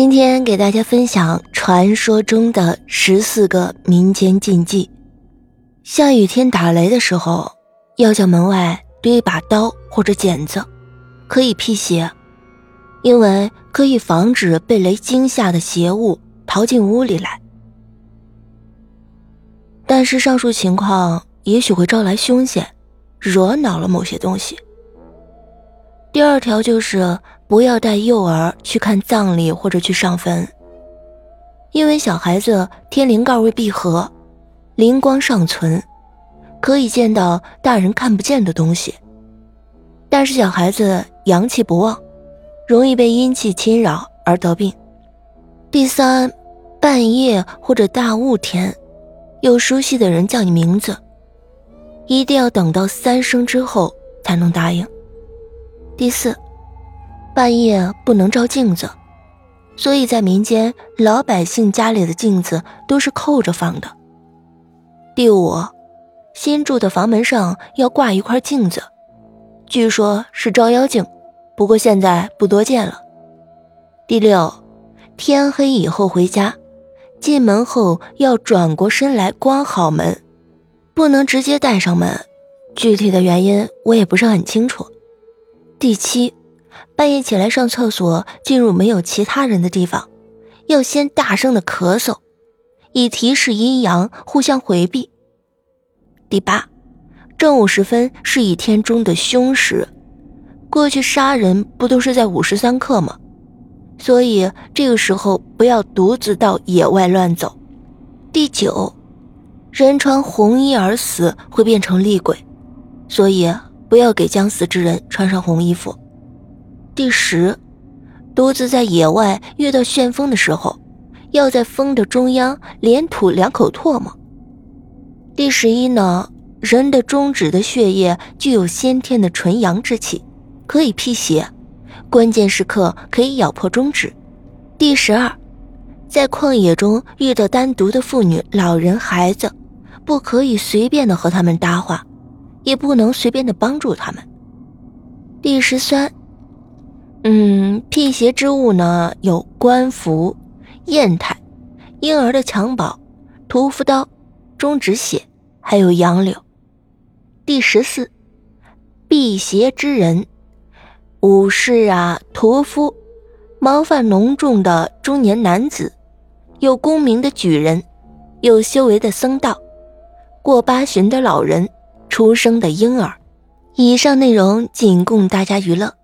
今天给大家分享传说中的十四个民间禁忌。下雨天打雷的时候，要将门外堆一把刀或者剪子，可以辟邪，因为可以防止被雷惊吓的邪物逃进屋里来。但是上述情况也许会招来凶险，惹恼了某些东西。第二条就是不要带幼儿去看葬礼或者去上坟，因为小孩子天灵盖未闭合，灵光尚存，可以见到大人看不见的东西。但是小孩子阳气不旺，容易被阴气侵扰而得病。第三，半夜或者大雾天，有熟悉的人叫你名字，一定要等到三声之后才能答应。第四，半夜不能照镜子，所以在民间老百姓家里的镜子都是扣着放的。第五，新住的房门上要挂一块镜子，据说是照妖镜，不过现在不多见了。第六，天黑以后回家，进门后要转过身来关好门，不能直接带上门，具体的原因我也不是很清楚。第七，半夜起来上厕所，进入没有其他人的地方，要先大声的咳嗽，以提示阴阳互相回避。第八，正午时分是一天中的凶时，过去杀人不都是在午时三刻吗？所以这个时候不要独自到野外乱走。第九，人穿红衣而死会变成厉鬼，所以。不要给将死之人穿上红衣服。第十，独自在野外遇到旋风的时候，要在风的中央连吐两口唾沫。第十一呢，人的中指的血液具有先天的纯阳之气，可以辟邪，关键时刻可以咬破中指。第十二，在旷野中遇到单独的妇女、老人、孩子，不可以随便的和他们搭话。也不能随便的帮助他们。第十三，嗯，辟邪之物呢有官服、砚台、婴儿的襁褓、屠夫刀、中指血，还有杨柳。第十四，辟邪之人，武士啊，屠夫，毛发浓重的中年男子，有功名的举人，有修为的僧道，过八旬的老人。出生的婴儿，以上内容仅供大家娱乐。